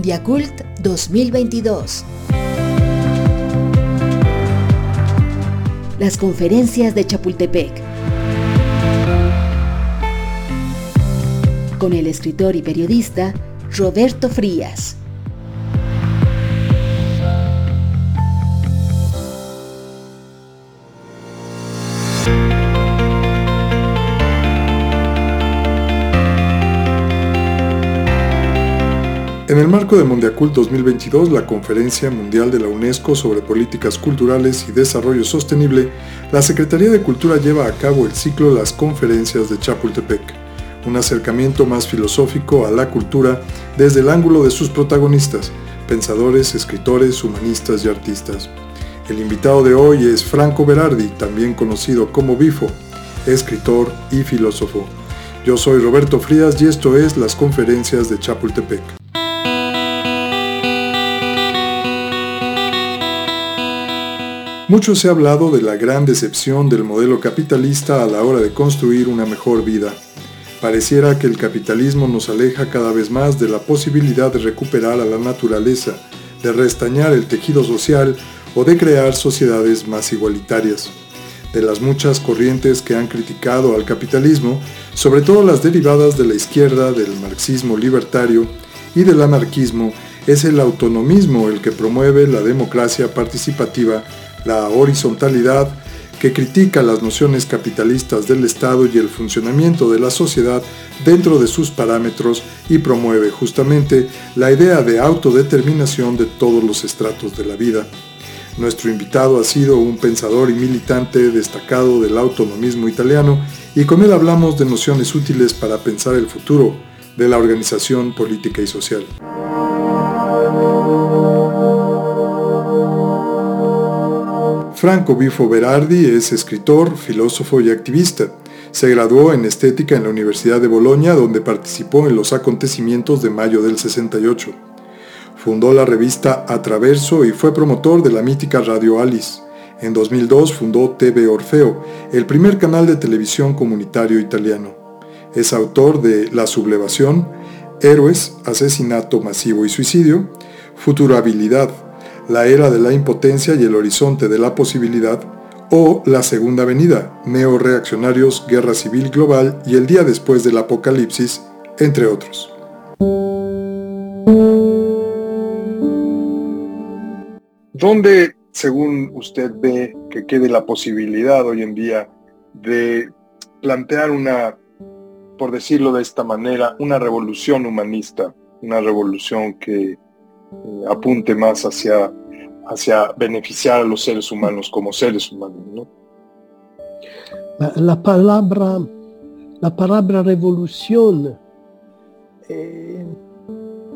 Mundiacult 2022. Las conferencias de Chapultepec. Con el escritor y periodista Roberto Frías. En el marco de Mundiacult 2022, la Conferencia Mundial de la UNESCO sobre Políticas Culturales y Desarrollo Sostenible, la Secretaría de Cultura lleva a cabo el ciclo Las Conferencias de Chapultepec, un acercamiento más filosófico a la cultura desde el ángulo de sus protagonistas, pensadores, escritores, humanistas y artistas. El invitado de hoy es Franco Berardi, también conocido como Bifo, escritor y filósofo. Yo soy Roberto Frías y esto es Las Conferencias de Chapultepec. Mucho se ha hablado de la gran decepción del modelo capitalista a la hora de construir una mejor vida. Pareciera que el capitalismo nos aleja cada vez más de la posibilidad de recuperar a la naturaleza, de restañar el tejido social o de crear sociedades más igualitarias. De las muchas corrientes que han criticado al capitalismo, sobre todo las derivadas de la izquierda, del marxismo libertario y del anarquismo, es el autonomismo el que promueve la democracia participativa la horizontalidad, que critica las nociones capitalistas del Estado y el funcionamiento de la sociedad dentro de sus parámetros y promueve justamente la idea de autodeterminación de todos los estratos de la vida. Nuestro invitado ha sido un pensador y militante destacado del autonomismo italiano y con él hablamos de nociones útiles para pensar el futuro de la organización política y social. Franco Bifo Berardi es escritor, filósofo y activista. Se graduó en estética en la Universidad de Bolonia, donde participó en los acontecimientos de mayo del 68. Fundó la revista Atraverso y fue promotor de la mítica Radio Alice. En 2002 fundó TV Orfeo, el primer canal de televisión comunitario italiano. Es autor de La sublevación, Héroes, Asesinato masivo y suicidio, Futurabilidad, la era de la impotencia y el horizonte de la posibilidad, o La Segunda Venida, Neo-Reaccionarios, Guerra Civil Global y El Día Después del Apocalipsis, entre otros. ¿Dónde, según usted ve, que quede la posibilidad hoy en día de plantear una, por decirlo de esta manera, una revolución humanista, una revolución que eh, apunte más hacia, hacia beneficiar a los seres humanos como seres humanos. La, palabra, la palabra revolución eh,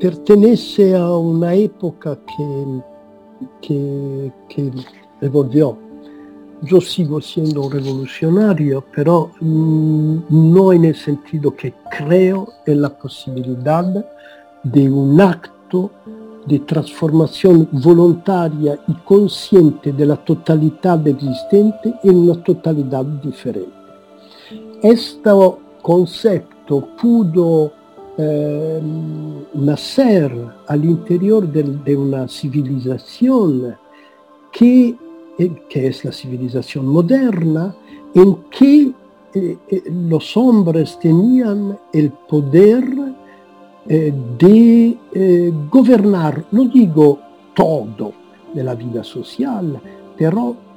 pertenece a una época que, que, que evolvió. Yo sigo siendo revolucionario, pero mm, no en el sentido que creo en la posibilidad de un acto de transformación voluntaria y consciente de la totalidad existente en una totalidad diferente. Este concepto pudo eh, nacer al interior de, una civilización que, eh, es la civilización moderna, en que eh, eh los hombres tenían el poder eh, de eh, gobernar, no digo todo de la vida social,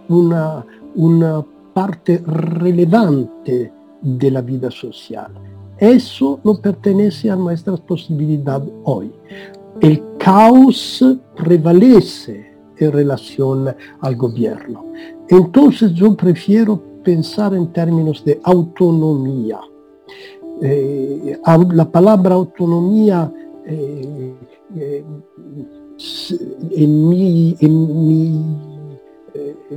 una, una parte relevante de la vida social. Eso no pertenece a nuestras posibilidades hoy. El caos prevalece en relación al gobierno. Entonces yo prefiero pensar en términos de autonomía eh, la palabra autonomía eh, eh, en mi, en mi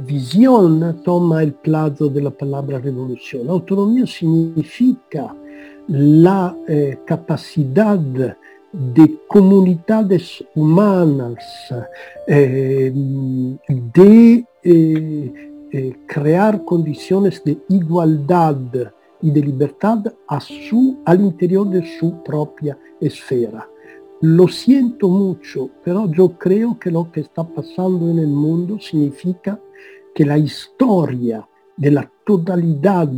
visión toma el plazo de la palabra revolución. Autonomía significa la capacidad de comunidades humanas de crear condiciones de igualdad y de libertad a su, al interior de su propia esfera. lo siento mucho, pero yo creo que lo que está pasando en el mundo significa que la historia de la totalidad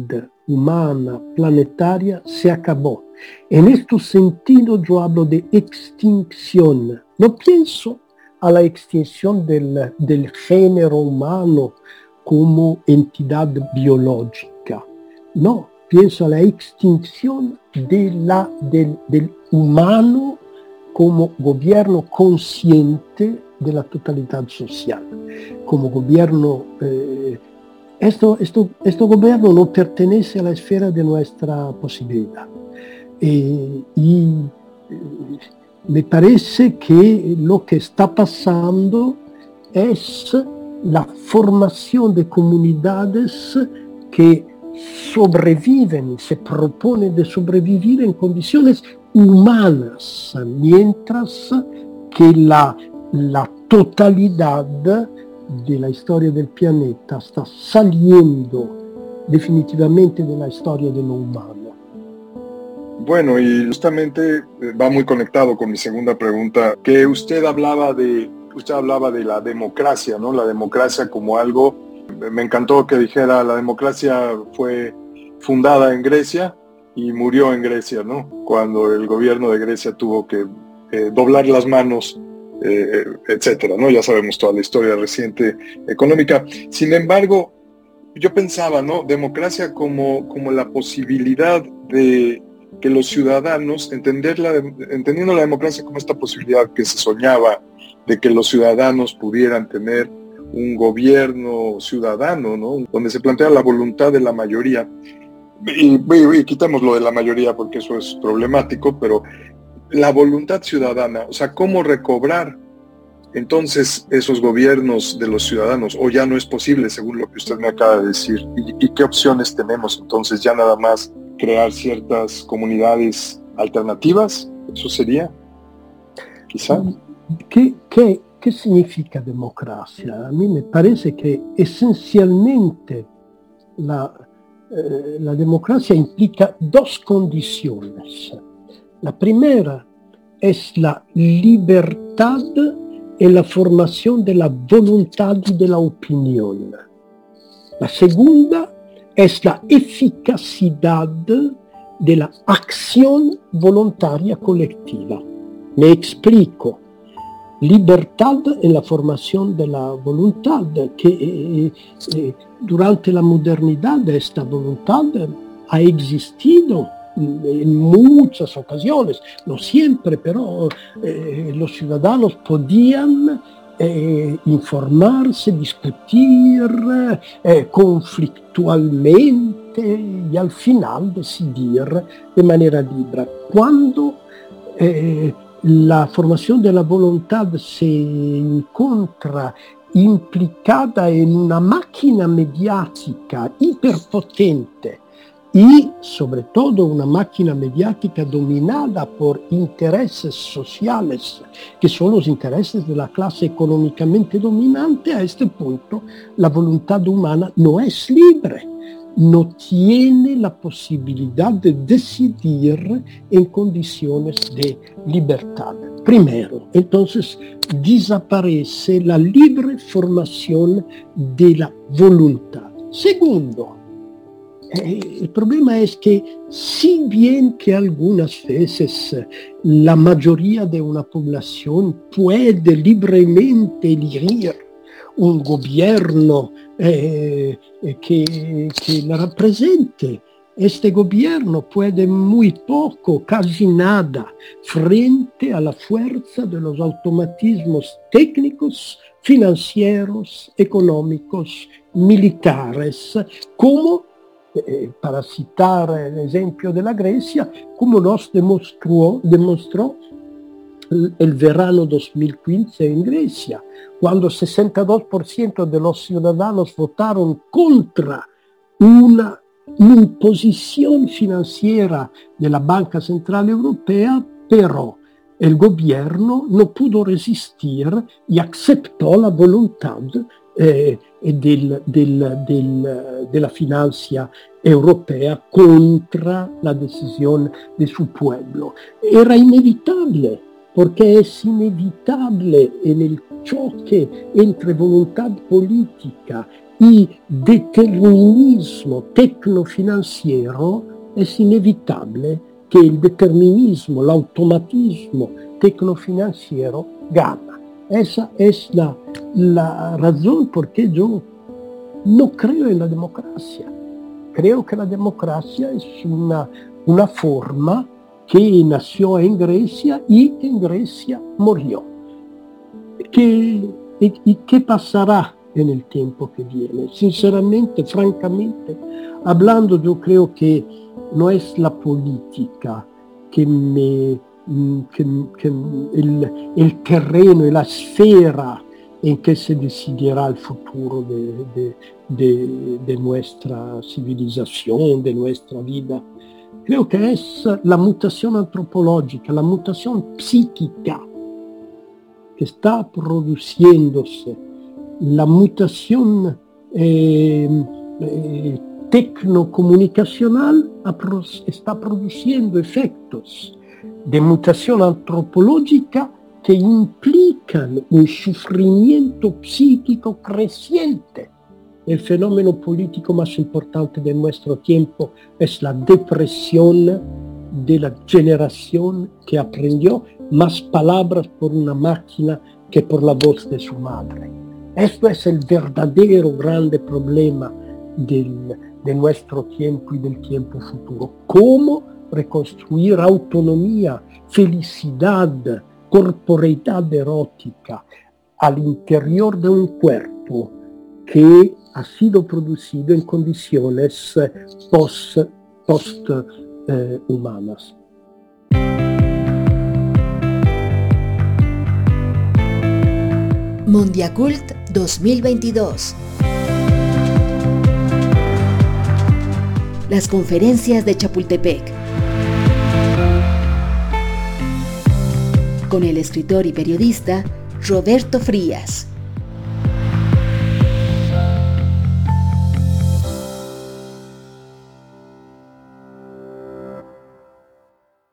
humana planetaria se acabó. En este sentido yo hablo de extinción. No pienso a la extinción del, del género humano como entidad biológica. No, pienso a la extinción de la, del, del humano como gobierno consciente de la totalidad social, como gobierno... Eh, esto, esto, este gobierno no pertenece a la esfera de nuestra posibilidad. Eh, y eh, me parece que lo que está pasando es la formación de comunidades que sobreviven, se proponen de sobrevivir en condiciones humanas, mientras que la, la totalidad de la historia del planeta está saliendo definitivamente de la historia de lo humano. Bueno, y justamente eh, va muy conectado con mi segunda pregunta, que usted hablaba de, usted hablaba de la democracia, ¿no? La democracia como algo, me encantó que dijera, la democracia fue fundada en Grecia y murió en Grecia, ¿no? Cuando el gobierno de Grecia tuvo que eh, doblar las manos, eh, etcétera, ¿no? Ya sabemos toda la historia reciente económica. Sin embargo, yo pensaba, ¿no? Democracia como, como la posibilidad de que los ciudadanos, entendiendo la democracia como esta posibilidad que se soñaba de que los ciudadanos pudieran tener un gobierno ciudadano, ¿no? donde se plantea la voluntad de la mayoría. Y, y, quitamos lo de la mayoría porque eso es problemático, pero la voluntad ciudadana, o sea, cómo recobrar entonces esos gobiernos de los ciudadanos, o ya no es posible, según lo que usted me acaba de decir, y, qué opciones tenemos entonces, ya nada más crear ciertas comunidades alternativas, eso sería, quizá. ¿Qué, qué, qué significa democracia? A mí me parece que esencialmente la, eh, la democracia implica dos condiciones. La primera es la libertad y la formación de la voluntad y de la segunda es la eficacidad de la acción voluntaria colectiva. Me explico. Libertad en la formación de la voluntad, que eh, durante la modernidad esta voluntad ha existido en muchas ocasiones, no siempre, pero eh, los ciudadanos podían eh, informarse, discutir eh, conflictualmente y al final decidir de manera libre. Cuando eh, la formación de la voluntad se encuentra implicada en una máquina mediática hiperpotente y sobre todo una máquina mediática dominada por intereses sociales, que son los intereses de la clase económicamente dominante, a este punto la voluntad humana no es libre, no tiene la posibilidad de decidir en condiciones de libertad. Primero, entonces desaparece la libre formación de la voluntad. Segundo, eh, el problema es que si bien que algunas veces la mayoría de una población puede libremente elegir un gobierno eh, que, que la represente, este gobierno puede muy poco, casi nada, frente a la fuerza de los automatismos técnicos, financieros, económicos, militares, como eh, para citar l'esempio della Grecia, come nos demostró, demostró el verano 2015 en Grecia, cuando 62% de los ciudadanos votaron contra una imposición financiera de la Banca Centrale Europea, pero el gobierno no pudo resistir y aceptó la voluntad eh, del, del, del, de la financia europea contra la decisión de su pueblo. Era inevitable porque es inevitable en el choque entre voluntad política y determinismo tecnofinanciero, es inevitable que el determinismo, el automatismo tecnofinanciero gana. Esa es la, la razón por qué yo no creo en la democracia. Creo que la democracia es una, una forma que nació en Grecia y en Grecia murió. ¿Qué, y, qué pasará en el tiempo que viene? Sinceramente, francamente, hablando, yo creo que no es la política que me que, que el, terreno y la esfera en que se decidirá el futuro de, de, nuestra civilización, de nuestra vida. Creo que es la mutación antropológica, la mutación psíquica que está produciéndose, la mutación eh, eh, tecnocomunicacional está produciendo efectos de mutación antropológica que implican un sufrimiento psíquico creciente. El fenómeno político más importante de nuestro tiempo es la depresión de la generación que aprendió más palabras por una máquina que por la voz de su madre. Esto es el verdadero grande problema del, de nuestro tiempo y del tiempo futuro. ¿Cómo reconstruir autonomía, felicidad, corporeidad erótica al interior de un cuerpo que ha sido producido en condiciones post, post eh, humanas. Mondiacult 2022 Las conferencias de Chapultepec. Con el escritor y periodista Roberto Frías.